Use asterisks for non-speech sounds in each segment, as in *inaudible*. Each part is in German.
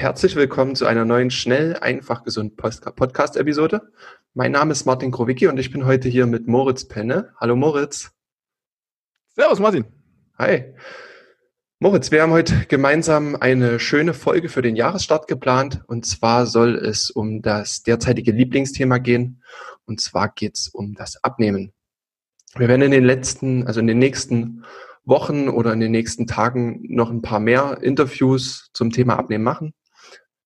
Herzlich willkommen zu einer neuen Schnell, einfach gesund Podcast-Episode. Mein Name ist Martin Krowicki und ich bin heute hier mit Moritz Penne. Hallo Moritz. Servus Martin. Hi. Moritz, wir haben heute gemeinsam eine schöne Folge für den Jahresstart geplant. Und zwar soll es um das derzeitige Lieblingsthema gehen. Und zwar geht es um das Abnehmen. Wir werden in den letzten, also in den nächsten Wochen oder in den nächsten Tagen noch ein paar mehr Interviews zum Thema Abnehmen machen.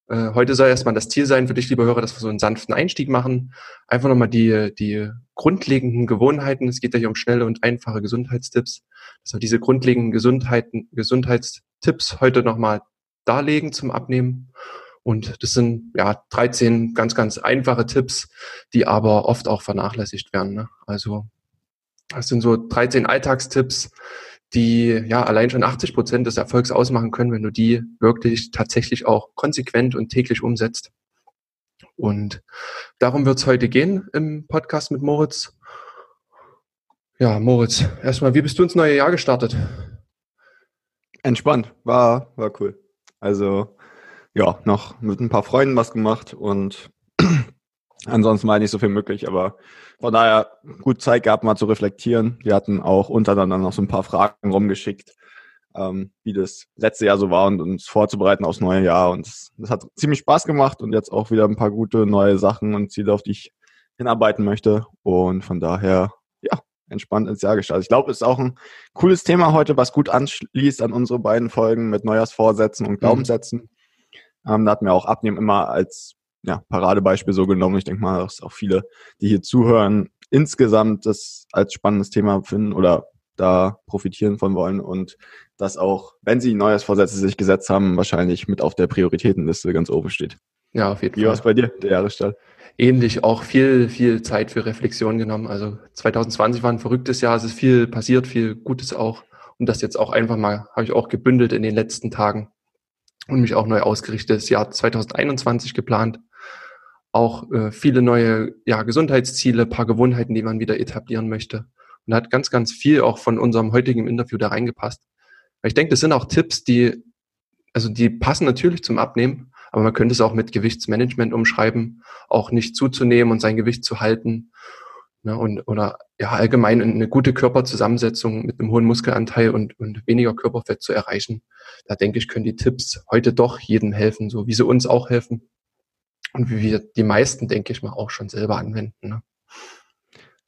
Äh, heute soll erstmal das Ziel sein für dich, lieber Hörer, dass wir so einen sanften Einstieg machen. Einfach nochmal die, die grundlegenden Gewohnheiten. Es geht ja hier um schnelle und einfache Gesundheitstipps. Dass wir diese grundlegenden Gesundheiten, Gesundheitstipps heute nochmal darlegen zum Abnehmen. Und das sind ja 13 ganz, ganz einfache Tipps, die aber oft auch vernachlässigt werden. Ne? Also das sind so 13 Alltagstipps, die ja allein schon 80 Prozent des Erfolgs ausmachen können, wenn du die wirklich tatsächlich auch konsequent und täglich umsetzt. Und darum wird es heute gehen im Podcast mit Moritz. Ja, Moritz, erstmal, wie bist du ins neue Jahr gestartet? Entspannt, war, war cool. Also, ja, noch mit ein paar Freunden was gemacht und ansonsten war nicht so viel möglich, aber von daher gut Zeit gehabt, mal zu reflektieren. Wir hatten auch untereinander noch so ein paar Fragen rumgeschickt, ähm, wie das letzte Jahr so war und uns vorzubereiten aufs neue Jahr. Und das, das hat ziemlich Spaß gemacht und jetzt auch wieder ein paar gute neue Sachen und Ziele, auf die ich hinarbeiten möchte. Und von daher, ja, entspannt ins Jahr gestartet. Ich glaube, es ist auch ein cooles Thema heute, was gut anschließt an unsere beiden Folgen mit Neujahrsvorsätzen und mhm. Glaubenssätzen. Mhm. Ähm, da hatten wir auch Abnehmen immer als ja, Paradebeispiel so genommen. Ich denke mal, dass auch viele, die hier zuhören, insgesamt das als spannendes Thema finden oder da profitieren von wollen und das auch, wenn sie neues Vorsätze sich gesetzt haben, wahrscheinlich mit auf der Prioritätenliste ganz oben steht. Ja, auf jeden Wie Fall. Wie war es bei dir, der Jahresstart? Ähnlich, auch viel, viel Zeit für Reflexion genommen. Also 2020 war ein verrücktes Jahr, es ist viel passiert, viel Gutes auch. Und das jetzt auch einfach mal, habe ich auch gebündelt in den letzten Tagen und mich auch neu ausgerichtet. Das Jahr 2021 geplant auch äh, viele neue ja, Gesundheitsziele, paar Gewohnheiten, die man wieder etablieren möchte. Und hat ganz, ganz viel auch von unserem heutigen Interview da reingepasst. Ich denke, das sind auch Tipps, die, also die passen natürlich zum Abnehmen, aber man könnte es auch mit Gewichtsmanagement umschreiben, auch nicht zuzunehmen und sein Gewicht zu halten. Ne, und, oder ja, allgemein eine gute Körperzusammensetzung mit einem hohen Muskelanteil und, und weniger Körperfett zu erreichen. Da denke ich, können die Tipps heute doch jedem helfen, so wie sie uns auch helfen und wie wir die meisten, denke ich mal, auch schon selber anwenden. Ne?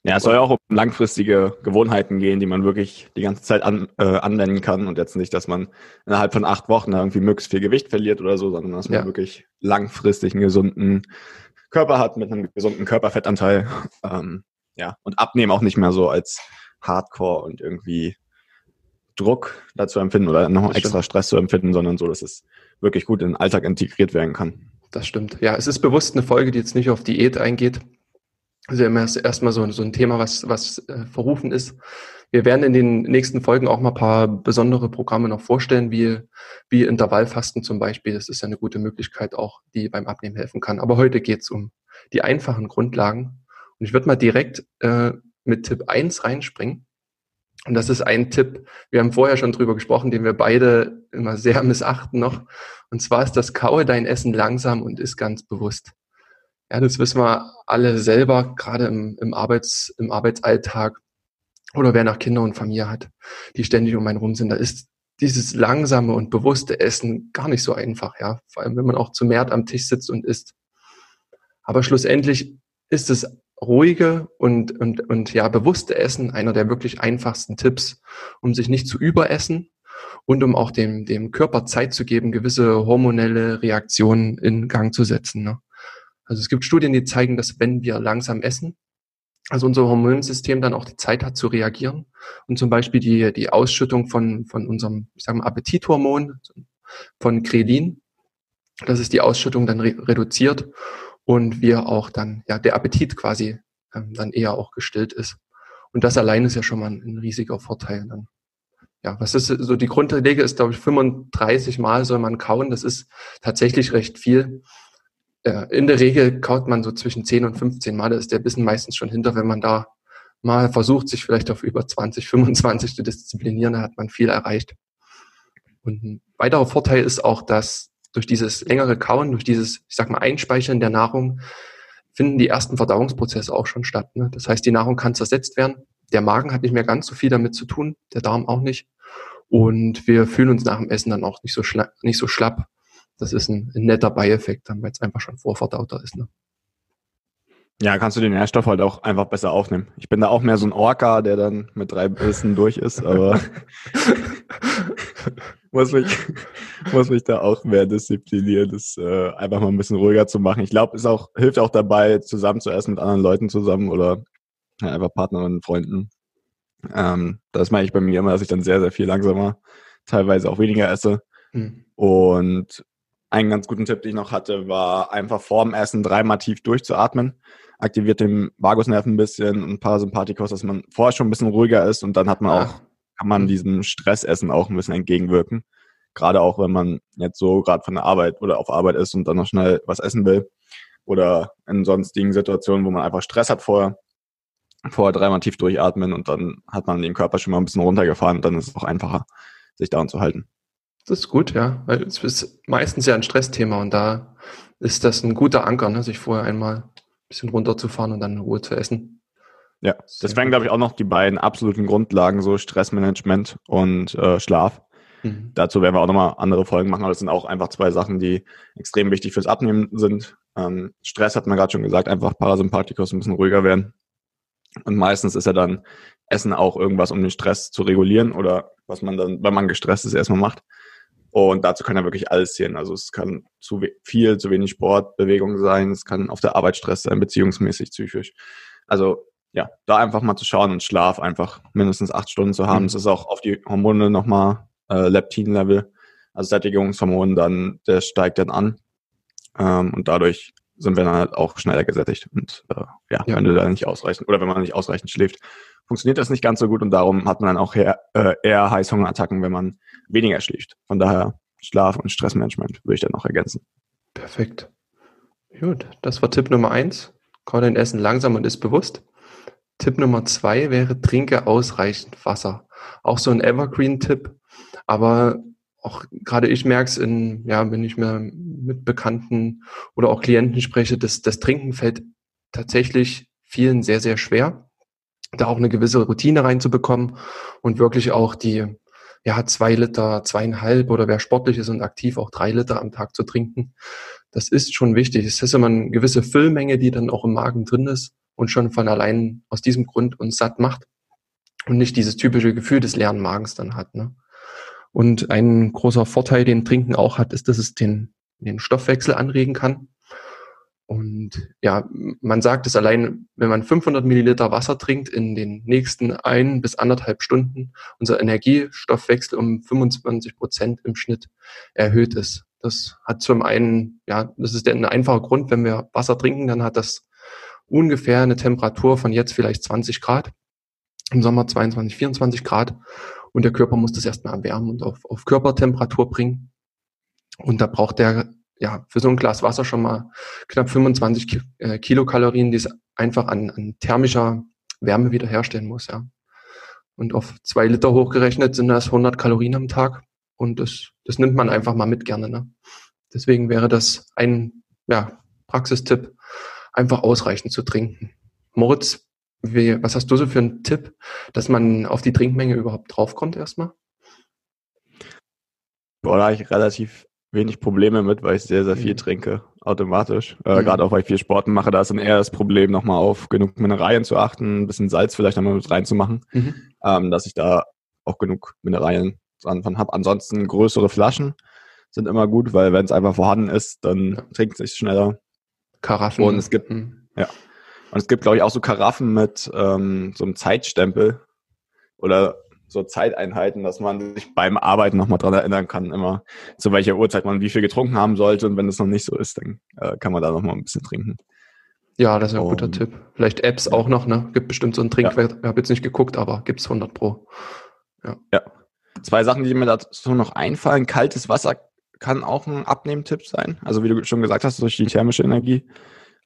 Ja, es soll ja auch um langfristige Gewohnheiten gehen, die man wirklich die ganze Zeit an, äh, anwenden kann und jetzt nicht, dass man innerhalb von acht Wochen irgendwie möglichst viel Gewicht verliert oder so, sondern dass man ja. wirklich langfristig einen gesunden Körper hat mit einem gesunden Körperfettanteil. Ähm, ja, und abnehmen auch nicht mehr so als Hardcore und irgendwie Druck dazu empfinden oder noch extra Stress zu empfinden, sondern so, dass es wirklich gut in den Alltag integriert werden kann das stimmt. Ja, es ist bewusst eine Folge, die jetzt nicht auf Diät eingeht. Also immer erstmal so, so ein Thema, was, was äh, verrufen ist. Wir werden in den nächsten Folgen auch mal ein paar besondere Programme noch vorstellen, wie, wie Intervallfasten zum Beispiel. Das ist ja eine gute Möglichkeit auch, die beim Abnehmen helfen kann. Aber heute geht's um die einfachen Grundlagen. Und ich würde mal direkt äh, mit Tipp 1 reinspringen. Und das ist ein Tipp, wir haben vorher schon drüber gesprochen, den wir beide immer sehr *laughs* missachten noch. Und zwar ist das Kaue dein Essen langsam und ist ganz bewusst. Ja, das wissen wir alle selber, gerade im, im, Arbeits, im Arbeitsalltag oder wer nach Kinder und Familie hat, die ständig um einen rum sind. Da ist dieses langsame und bewusste Essen gar nicht so einfach, ja. Vor allem, wenn man auch zu mehr am Tisch sitzt und isst. Aber schlussendlich ist es ruhige und, und, und ja, bewusste Essen einer der wirklich einfachsten Tipps, um sich nicht zu überessen und um auch dem, dem Körper Zeit zu geben, gewisse hormonelle Reaktionen in Gang zu setzen. Ne? Also es gibt Studien, die zeigen, dass wenn wir langsam essen, also unser Hormonsystem dann auch die Zeit hat zu reagieren und zum Beispiel die, die Ausschüttung von, von unserem, ich sage mal, Appetithormon, von Krelin, dass es die Ausschüttung dann re reduziert und wir auch dann, ja, der Appetit quasi ähm, dann eher auch gestillt ist. Und das allein ist ja schon mal ein, ein riesiger Vorteil dann. Ja, was ist so die Grundregel ist, glaube ich, 35 Mal soll man kauen. Das ist tatsächlich recht viel. Äh, in der Regel kaut man so zwischen 10 und 15 Mal. Da ist der Bissen meistens schon hinter, wenn man da mal versucht, sich vielleicht auf über 20, 25 zu disziplinieren, da hat man viel erreicht. Und ein weiterer Vorteil ist auch, dass durch dieses längere Kauen, durch dieses, ich sag mal, Einspeichern der Nahrung, finden die ersten Verdauungsprozesse auch schon statt. Ne? Das heißt, die Nahrung kann zersetzt werden. Der Magen hat nicht mehr ganz so viel damit zu tun, der Darm auch nicht. Und wir fühlen uns nach dem Essen dann auch nicht so, nicht so schlapp. Das ist ein, ein netter Beieffekt, weil es einfach schon vorverdauter ist. Ne? Ja, kannst du den Nährstoff halt auch einfach besser aufnehmen. Ich bin da auch mehr so ein Orca, der dann mit drei Bissen durch ist, aber *laughs* *laughs* muss mich, *laughs* muss mich da auch mehr disziplinieren, das äh, einfach mal ein bisschen ruhiger zu machen. Ich glaube, es auch, hilft auch dabei, zusammen zu essen mit anderen Leuten zusammen oder ja, einfach Partnerinnen, Freunden. Ähm, das mache ich bei mir immer, dass ich dann sehr, sehr viel langsamer, teilweise auch weniger esse. Mhm. Und einen ganz guten Tipp, den ich noch hatte, war einfach vorm Essen dreimal tief durchzuatmen aktiviert den Vagusnerv ein bisschen und Parasympathikus, dass man vorher schon ein bisschen ruhiger ist und dann hat man auch, kann man diesem Stressessen auch ein bisschen entgegenwirken. Gerade auch, wenn man jetzt so gerade von der Arbeit oder auf Arbeit ist und dann noch schnell was essen will oder in sonstigen Situationen, wo man einfach Stress hat vorher, vorher dreimal tief durchatmen und dann hat man den Körper schon mal ein bisschen runtergefahren und dann ist es auch einfacher, sich daran zu halten. Das ist gut, ja, weil es ist meistens ja ein Stressthema und da ist das ein guter Anker, ne, sich vorher einmal bisschen runterzufahren und dann in Ruhe zu essen. Ja, das wären, glaube ich, auch noch die beiden absoluten Grundlagen, so Stressmanagement und äh, Schlaf. Mhm. Dazu werden wir auch nochmal andere Folgen machen, aber das sind auch einfach zwei Sachen, die extrem wichtig fürs Abnehmen sind. Ähm, Stress hat man gerade schon gesagt, einfach Parasympathikus ein bisschen ruhiger werden. Und meistens ist ja dann Essen auch irgendwas, um den Stress zu regulieren oder was man dann, wenn man gestresst ist, erstmal macht. Und dazu kann ja wirklich alles zählen. Also es kann zu viel, zu wenig Sport, Bewegung sein, es kann auf der Arbeit Stress sein, beziehungsmäßig, psychisch. Also ja, da einfach mal zu schauen und Schlaf einfach mindestens acht Stunden zu haben. Mhm. Das ist auch auf die Hormone nochmal äh, Leptin-Level, also Sättigungshormon, dann der steigt dann an. Ähm, und dadurch sind wir dann halt auch schneller gesättigt. Und äh, ja, ja, wenn du da nicht ausreichend oder wenn man nicht ausreichend schläft, funktioniert das nicht ganz so gut und darum hat man dann auch eher, äh, eher Heißhungerattacken, wenn man weniger schläft. Von daher Schlaf und Stressmanagement würde ich dann noch ergänzen. Perfekt. Gut, das war Tipp Nummer eins. Kau dein Essen langsam und ist bewusst. Tipp Nummer zwei wäre, trinke ausreichend Wasser. Auch so ein Evergreen-Tipp, aber auch gerade ich merke es in, ja, wenn ich mir mit Bekannten oder auch Klienten spreche, dass das Trinken fällt tatsächlich vielen sehr, sehr schwer, da auch eine gewisse Routine reinzubekommen und wirklich auch die, ja, zwei Liter, zweieinhalb oder wer sportlich ist und aktiv auch drei Liter am Tag zu trinken. Das ist schon wichtig. Es ist immer eine gewisse Füllmenge, die dann auch im Magen drin ist und schon von allein aus diesem Grund uns satt macht und nicht dieses typische Gefühl des leeren Magens dann hat. Ne? Und ein großer Vorteil, den Trinken auch hat, ist, dass es den, den Stoffwechsel anregen kann. Und ja, man sagt es allein, wenn man 500 Milliliter Wasser trinkt in den nächsten ein bis anderthalb Stunden, unser Energiestoffwechsel um 25 Prozent im Schnitt erhöht ist. Das hat zum einen, ja, das ist ein einfacher Grund, wenn wir Wasser trinken, dann hat das ungefähr eine Temperatur von jetzt vielleicht 20 Grad, im Sommer 22, 24 Grad und der Körper muss das erstmal erwärmen und auf, auf Körpertemperatur bringen. Und da braucht der ja für so ein Glas Wasser schon mal knapp 25 äh, Kilokalorien, die es einfach an, an thermischer Wärme wiederherstellen muss. Ja. Und auf zwei Liter hochgerechnet sind das 100 Kalorien am Tag. Und das, das nimmt man einfach mal mit gerne. Ne? Deswegen wäre das ein ja, Praxistipp, einfach ausreichend zu trinken. Moritz, wie, was hast du so für einen Tipp, dass man auf die Trinkmenge überhaupt draufkommt erstmal? Boah, da habe ich relativ wenig Probleme mit, weil ich sehr, sehr viel mhm. trinke, automatisch. Äh, mhm. Gerade auch, weil ich viel Sport mache, da ist dann eher das Problem, nochmal auf genug Mineralien zu achten, ein bisschen Salz vielleicht nochmal mit reinzumachen, mhm. ähm, dass ich da auch genug Mineralien dran von habe. Ansonsten größere Flaschen sind immer gut, weil wenn es einfach vorhanden ist, dann ja. trinkt es sich schneller. Karaffen. Und es gibt, ja, und es gibt, glaube ich, auch so Karaffen mit ähm, so einem Zeitstempel oder so Zeiteinheiten, dass man sich beim Arbeiten nochmal dran erinnern kann, immer zu welcher Uhrzeit man wie viel getrunken haben sollte. Und wenn es noch nicht so ist, dann äh, kann man da nochmal ein bisschen trinken. Ja, das ist ein um, guter Tipp. Vielleicht Apps auch noch, ne? Gibt bestimmt so einen Trinkwert. Ja. Ich habe jetzt nicht geguckt, aber gibt es 100 Pro. Ja. ja. Zwei Sachen, die mir dazu noch einfallen. Kaltes Wasser kann auch ein Abnehmtipp sein. Also wie du schon gesagt hast, durch die thermische Energie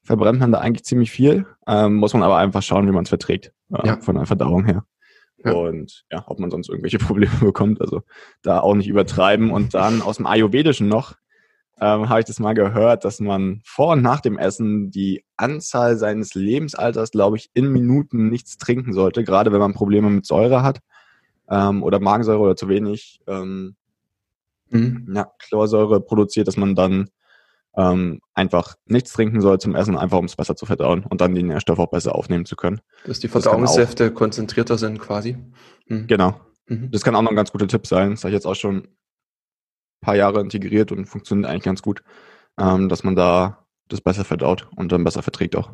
verbrennt man da eigentlich ziemlich viel. Ähm, muss man aber einfach schauen, wie man es verträgt. Äh, ja. Von der Verdauung her. Ja. Und ja, ob man sonst irgendwelche *laughs* Probleme bekommt. Also da auch nicht übertreiben. Und dann aus dem Ayurvedischen noch ähm, habe ich das mal gehört, dass man vor und nach dem Essen die Anzahl seines Lebensalters, glaube ich, in Minuten nichts trinken sollte, gerade wenn man Probleme mit Säure hat ähm, oder Magensäure oder zu wenig ähm, mhm. ja, Chlorsäure produziert, dass man dann ähm, einfach nichts trinken soll zum Essen, einfach um es besser zu verdauen und dann die Nährstoffe auch besser aufnehmen zu können. Dass die Verdauungssäfte das konzentrierter sind quasi. Mhm. Genau. Mhm. Das kann auch noch ein ganz guter Tipp sein. Das habe ich jetzt auch schon ein paar Jahre integriert und funktioniert eigentlich ganz gut, ähm, dass man da das besser verdaut und dann besser verträgt auch.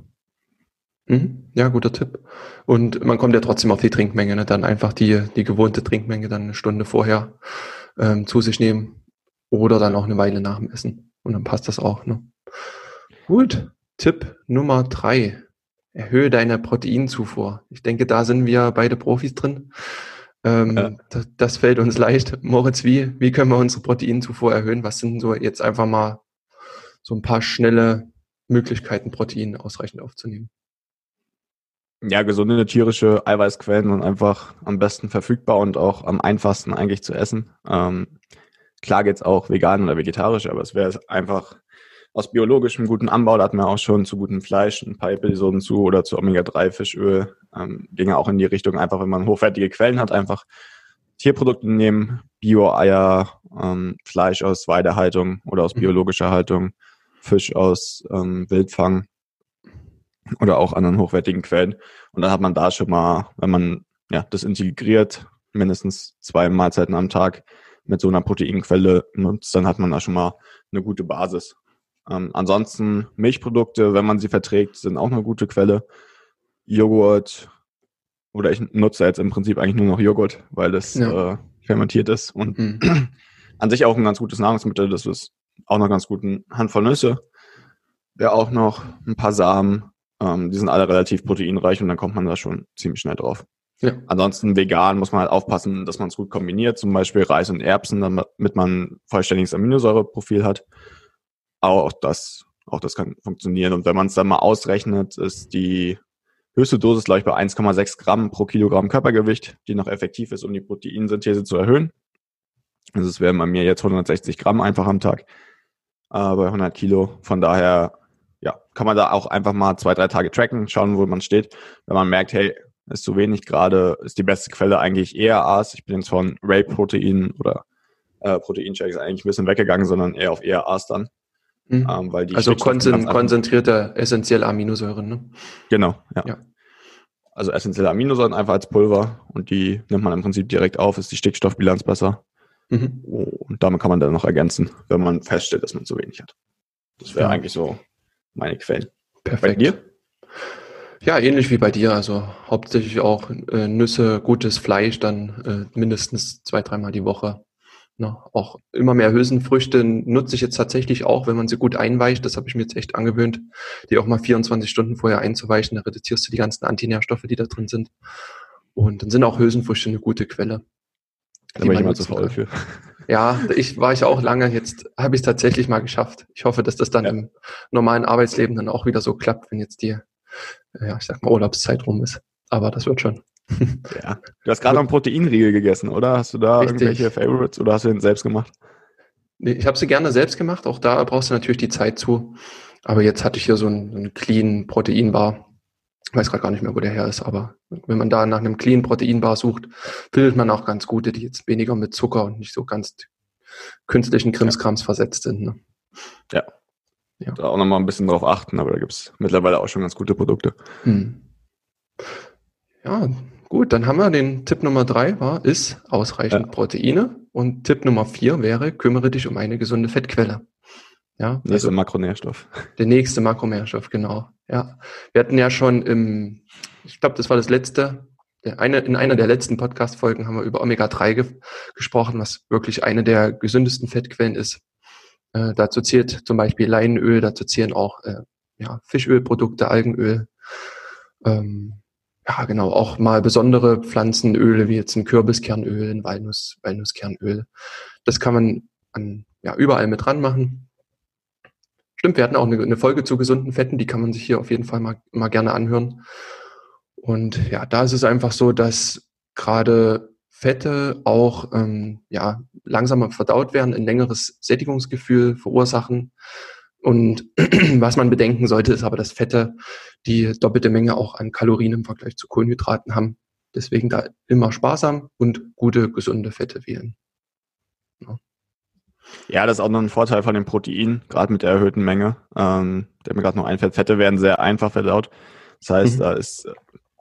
Mhm. Ja, guter Tipp. Und man kommt ja trotzdem auf die Trinkmenge, ne? dann einfach die, die gewohnte Trinkmenge dann eine Stunde vorher ähm, zu sich nehmen oder dann auch eine Weile nach dem Essen. Und dann passt das auch. Ne? Gut. Tipp Nummer drei. Erhöhe deine Proteinzufuhr. Ich denke, da sind wir beide Profis drin. Ähm, ja. das, das, fällt uns leicht. Moritz, wie, wie können wir unsere Proteinzufuhr erhöhen? Was sind so jetzt einfach mal so ein paar schnelle Möglichkeiten, Protein ausreichend aufzunehmen? Ja, gesunde tierische Eiweißquellen sind einfach am besten verfügbar und auch am einfachsten eigentlich zu essen. Ähm, Klar geht's auch vegan oder vegetarisch, aber es wäre einfach aus biologischem guten Anbau, da hatten wir auch schon zu gutem Fleisch ein paar Episoden zu oder zu Omega-3-Fischöl. Ähm, ginge auch in die Richtung, einfach wenn man hochwertige Quellen hat, einfach Tierprodukte nehmen, Bio-Eier, ähm, Fleisch aus Weidehaltung oder aus mhm. biologischer Haltung, Fisch aus ähm, Wildfang oder auch anderen hochwertigen Quellen. Und dann hat man da schon mal, wenn man ja, das integriert, mindestens zwei Mahlzeiten am Tag, mit so einer Proteinquelle nutzt, dann hat man da schon mal eine gute Basis. Ähm, ansonsten Milchprodukte, wenn man sie verträgt, sind auch eine gute Quelle. Joghurt oder ich nutze jetzt im Prinzip eigentlich nur noch Joghurt, weil es ja. äh, fermentiert ist und mhm. *clears throat* an sich auch ein ganz gutes Nahrungsmittel. Das ist auch noch ganz gut. Eine Handvoll Nüsse wäre auch noch ein paar Samen. Ähm, die sind alle relativ proteinreich und dann kommt man da schon ziemlich schnell drauf. Ja. Ansonsten vegan muss man halt aufpassen, dass man es gut kombiniert, zum Beispiel Reis und Erbsen, damit man vollständiges Aminosäureprofil hat. Aber auch das, auch das kann funktionieren. Und wenn man es dann mal ausrechnet, ist die höchste Dosis, glaube ich, bei 1,6 Gramm pro Kilogramm Körpergewicht, die noch effektiv ist, um die Proteinsynthese zu erhöhen. Also es wären bei mir jetzt 160 Gramm einfach am Tag äh, bei 100 Kilo. Von daher kann man da auch einfach mal zwei, drei Tage tracken, schauen, wo man steht. Wenn man merkt, hey, ist zu wenig. Gerade ist die beste Quelle eigentlich ERAs. Ich bin jetzt von Ray-Protein oder äh, Proteinshakes eigentlich ein bisschen weggegangen, sondern eher auf ERAs dann. Mhm. Ähm, weil die also konzen konzentrierte essentielle Aminosäuren, ne? Genau, ja. ja. Also essentielle Aminosäuren einfach als Pulver und die nimmt man im Prinzip direkt auf, ist die Stickstoffbilanz besser. Mhm. Und damit kann man dann noch ergänzen, wenn man feststellt, dass man zu wenig hat. Das wäre ja. eigentlich so meine Quellen. Perfekt. Bei dir? Ja, ähnlich wie bei dir. Also hauptsächlich auch äh, Nüsse, gutes Fleisch, dann äh, mindestens zwei, dreimal die Woche. Ne? auch immer mehr Hülsenfrüchte nutze ich jetzt tatsächlich auch, wenn man sie gut einweicht. Das habe ich mir jetzt echt angewöhnt, die auch mal 24 Stunden vorher einzuweichen. Da reduzierst du die ganzen Antinährstoffe, die da drin sind. Und dann sind auch Hülsenfrüchte eine gute Quelle. Da bin ich immer zu faul für. Ja, ich war ich auch lange. Jetzt habe ich es tatsächlich mal geschafft. Ich hoffe, dass das dann ja. im normalen Arbeitsleben dann auch wieder so klappt, wenn jetzt die ja, ich sag mal, Urlaubszeit rum ist. Aber das wird schon. *laughs* ja. Du hast gerade noch einen Proteinriegel gegessen, oder? Hast du da Richtig. irgendwelche Favorites oder hast du den selbst gemacht? Nee, ich habe sie gerne selbst gemacht. Auch da brauchst du natürlich die Zeit zu. Aber jetzt hatte ich hier so einen, einen clean Proteinbar. Ich weiß gerade gar nicht mehr, wo der her ist, aber wenn man da nach einem clean Proteinbar sucht, findet man auch ganz gute, die jetzt weniger mit Zucker und nicht so ganz künstlichen Krimskrams ja. versetzt sind. Ne? Ja, ja. Da auch nochmal ein bisschen drauf achten, aber da gibt es mittlerweile auch schon ganz gute Produkte. Hm. Ja, gut, dann haben wir den Tipp Nummer drei, war, ist ausreichend ja. Proteine. Und Tipp Nummer vier wäre, kümmere dich um eine gesunde Fettquelle. Ja, nächste also Makronährstoff. Der nächste Makronährstoff, genau. Ja, wir hatten ja schon im, ich glaube, das war das letzte, eine, in einer der letzten Podcast-Folgen haben wir über Omega-3 ge gesprochen, was wirklich eine der gesündesten Fettquellen ist. Äh, dazu zählt zum Beispiel Leinöl, dazu zählen auch äh, ja, Fischölprodukte, Algenöl. Ähm, ja, genau, auch mal besondere Pflanzenöle, wie jetzt ein Kürbiskernöl, ein Walnuss, Walnusskernöl. Das kann man an, ja, überall mit dran machen. Stimmt, wir hatten auch eine, eine, Folge zu gesunden Fetten, die kann man sich hier auf jeden Fall mal, mal gerne anhören. Und ja, da ist es einfach so, dass gerade Fette auch ähm, ja, langsamer verdaut werden, ein längeres Sättigungsgefühl verursachen. Und *clears throat* was man bedenken sollte, ist aber, dass Fette die doppelte Menge auch an Kalorien im Vergleich zu Kohlenhydraten haben. Deswegen da immer sparsam und gute, gesunde Fette wählen. Ja. Das ist auch noch ein Vorteil von dem Protein, gerade mit der erhöhten Menge. Ähm, der mir gerade noch einfällt, Fette werden sehr einfach verdaut. Das heißt, mhm. da ist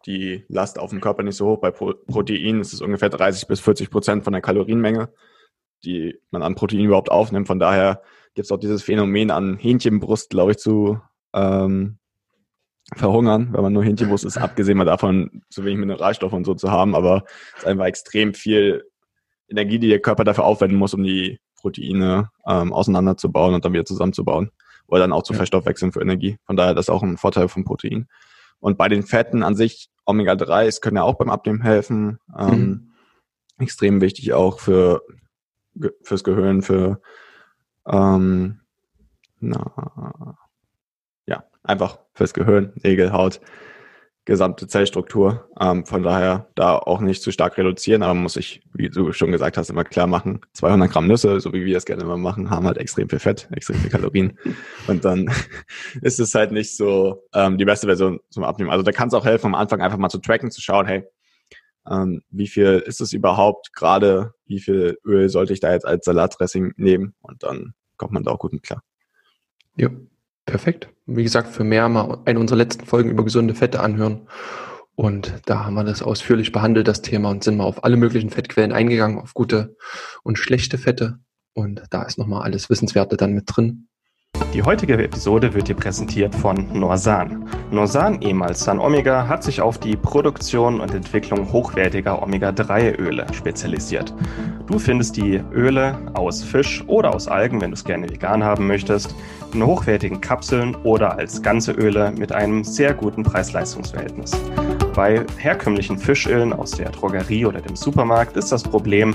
die Last auf dem Körper nicht so hoch. Bei Pro Protein ist es ungefähr 30 bis 40 Prozent von der Kalorienmenge, die man an Protein überhaupt aufnimmt. Von daher gibt es auch dieses Phänomen an Hähnchenbrust, glaube ich, zu ähm, verhungern, wenn man nur Hähnchenbrust ist, abgesehen mal davon, zu wenig Mineralstoffe und so zu haben, aber es ist einfach extrem viel Energie, die der Körper dafür aufwenden muss, um die Proteine ähm, auseinanderzubauen und dann wieder zusammenzubauen oder dann auch zu ja. verstoffwechseln für Energie. Von daher das ist auch ein Vorteil vom Protein. Und bei den Fetten an sich, Omega-3, können ja auch beim Abnehmen helfen. Ähm, mhm. Extrem wichtig auch für fürs Gehirn, für ähm, na, ja, einfach fürs Gehirn, Nägel, Haut, gesamte Zellstruktur. Ähm, von daher da auch nicht zu stark reduzieren, aber muss sich, wie du schon gesagt hast, immer klar machen, 200 Gramm Nüsse, so wie wir es gerne immer machen, haben halt extrem viel Fett, extrem viel Kalorien. *laughs* Und dann ist es halt nicht so ähm, die beste Version zum Abnehmen. Also da kann es auch helfen, am Anfang einfach mal zu tracken, zu schauen, hey, ähm, wie viel ist es überhaupt gerade, wie viel Öl sollte ich da jetzt als Salatdressing nehmen und dann kommt man da auch gut mit klar. Ja, perfekt. Wie gesagt, für mehr mal eine unserer letzten Folgen über gesunde Fette anhören. Und da haben wir das ausführlich behandelt, das Thema, und sind mal auf alle möglichen Fettquellen eingegangen, auf gute und schlechte Fette. Und da ist nochmal alles Wissenswerte dann mit drin. Die heutige Episode wird dir präsentiert von Norsan. Norsan, ehemals San Omega, hat sich auf die Produktion und Entwicklung hochwertiger Omega-3-Öle spezialisiert. Du findest die Öle aus Fisch oder aus Algen, wenn du es gerne vegan haben möchtest, in hochwertigen Kapseln oder als ganze Öle mit einem sehr guten Preis-Leistungs-Verhältnis. Bei herkömmlichen Fischölen aus der Drogerie oder dem Supermarkt ist das Problem,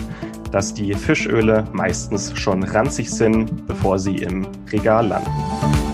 dass die Fischöle meistens schon ranzig sind, bevor sie im Regal landen.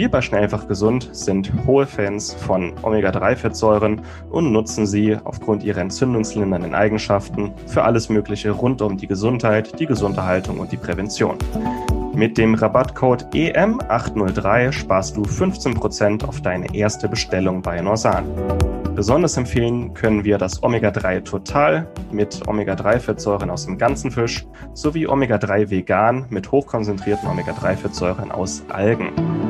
Wir bei Schnellfach Gesund sind hohe Fans von Omega-3-Fettsäuren und nutzen sie aufgrund ihrer entzündungslindernden Eigenschaften für alles Mögliche rund um die Gesundheit, die Gesunderhaltung und die Prävention. Mit dem Rabattcode EM803 sparst du 15% auf deine erste Bestellung bei Norsan. Besonders empfehlen können wir das Omega-3 Total mit Omega-3-Fettsäuren aus dem ganzen Fisch sowie Omega-3 Vegan mit hochkonzentrierten Omega-3-Fettsäuren aus Algen.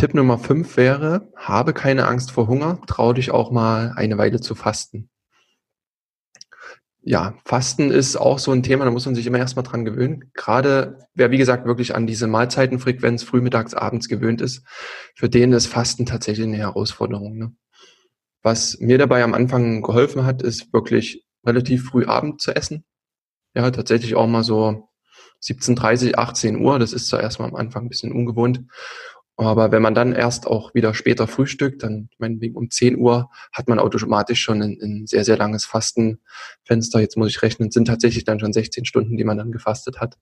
Tipp Nummer 5 wäre, habe keine Angst vor Hunger, trau dich auch mal eine Weile zu fasten. Ja, Fasten ist auch so ein Thema, da muss man sich immer erstmal dran gewöhnen. Gerade wer, wie gesagt, wirklich an diese Mahlzeitenfrequenz frühmittags, abends gewöhnt ist, für den ist Fasten tatsächlich eine Herausforderung. Ne? Was mir dabei am Anfang geholfen hat, ist wirklich relativ früh Abend zu essen. Ja, tatsächlich auch mal so 17.30, 18 Uhr. Das ist zwar erstmal am Anfang ein bisschen ungewohnt. Aber wenn man dann erst auch wieder später frühstückt, dann meinetwegen um 10 Uhr hat man automatisch schon ein, ein, sehr, sehr langes Fastenfenster. Jetzt muss ich rechnen, sind tatsächlich dann schon 16 Stunden, die man dann gefastet hat,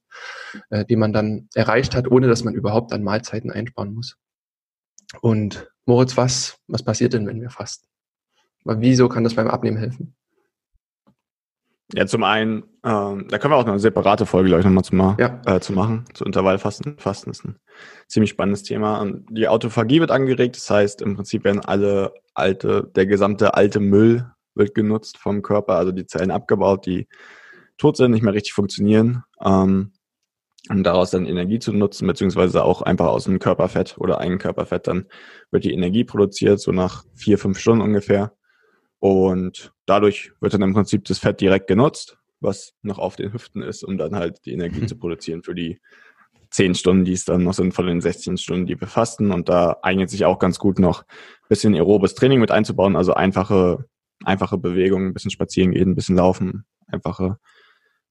äh, die man dann erreicht hat, ohne dass man überhaupt an Mahlzeiten einsparen muss. Und Moritz, was, was passiert denn, wenn wir fasten? Wieso kann das beim Abnehmen helfen? Ja, zum einen, ähm, da können wir auch noch eine separate Folge, glaube ich, nochmal zu, ma ja. äh, zu machen. Zu Intervallfasten. Fasten ist ein ziemlich spannendes Thema. Und die Autophagie wird angeregt. Das heißt, im Prinzip werden alle alte, der gesamte alte Müll wird genutzt vom Körper, also die Zellen abgebaut, die tot sind, nicht mehr richtig funktionieren, ähm, um daraus dann Energie zu nutzen, beziehungsweise auch einfach aus dem Körperfett oder Eigenkörperfett, dann wird die Energie produziert, so nach vier, fünf Stunden ungefähr. Und dadurch wird dann im Prinzip das Fett direkt genutzt, was noch auf den Hüften ist, um dann halt die Energie mhm. zu produzieren für die zehn Stunden, die es dann noch sind von den 16 Stunden, die wir fasten. Und da eignet sich auch ganz gut noch ein bisschen aerobes Training mit einzubauen, also einfache, einfache Bewegungen, ein bisschen spazieren gehen, ein bisschen laufen, einfache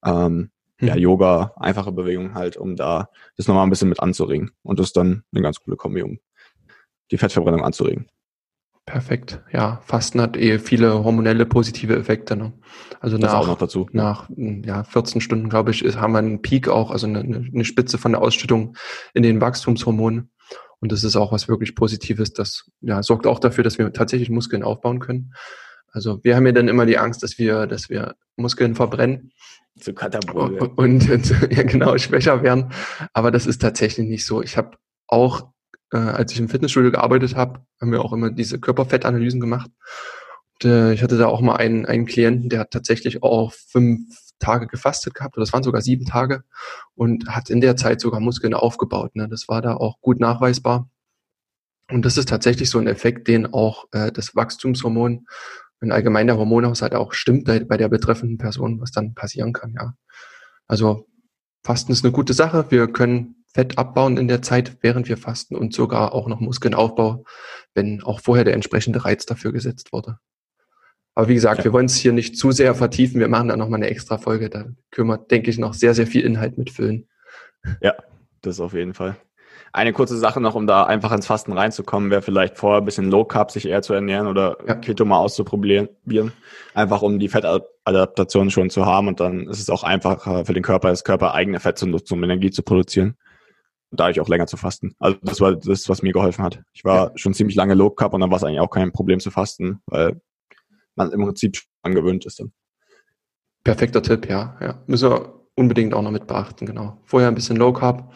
ähm, ja, mhm. Yoga, einfache Bewegungen halt, um da das nochmal ein bisschen mit anzuregen. Und das ist dann eine ganz coole Kombi, um die Fettverbrennung anzuregen. Perfekt. Ja, Fasten hat eh viele hormonelle positive Effekte. Ne? Also das nach, auch noch dazu. nach ja, 14 Stunden, glaube ich, ist, haben wir einen Peak auch, also eine, eine Spitze von der Ausschüttung in den Wachstumshormonen. Und das ist auch was wirklich Positives. Das ja, sorgt auch dafür, dass wir tatsächlich Muskeln aufbauen können. Also wir haben ja dann immer die Angst, dass wir, dass wir Muskeln verbrennen. Zu Katabol. Und, und *laughs* ja, genau, schwächer werden. Aber das ist tatsächlich nicht so. Ich habe auch äh, als ich im Fitnessstudio gearbeitet habe, haben wir auch immer diese Körperfettanalysen gemacht. Und, äh, ich hatte da auch mal einen, einen Klienten, der hat tatsächlich auch fünf Tage gefastet gehabt, oder das waren sogar sieben Tage, und hat in der Zeit sogar Muskeln aufgebaut. Ne? Das war da auch gut nachweisbar. Und das ist tatsächlich so ein Effekt, den auch äh, das Wachstumshormon, ein allgemeiner Hormonhaushalt auch stimmt bei der betreffenden Person, was dann passieren kann, ja. Also Fasten ist eine gute Sache. Wir können Fett abbauen in der Zeit, während wir fasten und sogar auch noch Muskelaufbau, wenn auch vorher der entsprechende Reiz dafür gesetzt wurde. Aber wie gesagt, ja. wir wollen es hier nicht zu sehr vertiefen. Wir machen da nochmal eine extra Folge. Da können wir, denke ich, noch sehr, sehr viel Inhalt mitfüllen. Ja, das auf jeden Fall. Eine kurze Sache noch, um da einfach ins Fasten reinzukommen, wäre vielleicht vorher ein bisschen Low Carb sich eher zu ernähren oder ja. Keto mal auszuprobieren. Einfach um die Fettadaptation schon zu haben und dann ist es auch einfacher für den Körper, das Körper eigene Fett zu nutzen, um Energie zu produzieren dadurch auch länger zu fasten. Also das war das, was mir geholfen hat. Ich war ja. schon ziemlich lange Low Carb und dann war es eigentlich auch kein Problem zu fasten, weil man im Prinzip angewöhnt ist dann. Perfekter Tipp, ja. ja. Müssen wir unbedingt auch noch mit beachten, genau. Vorher ein bisschen Low Carb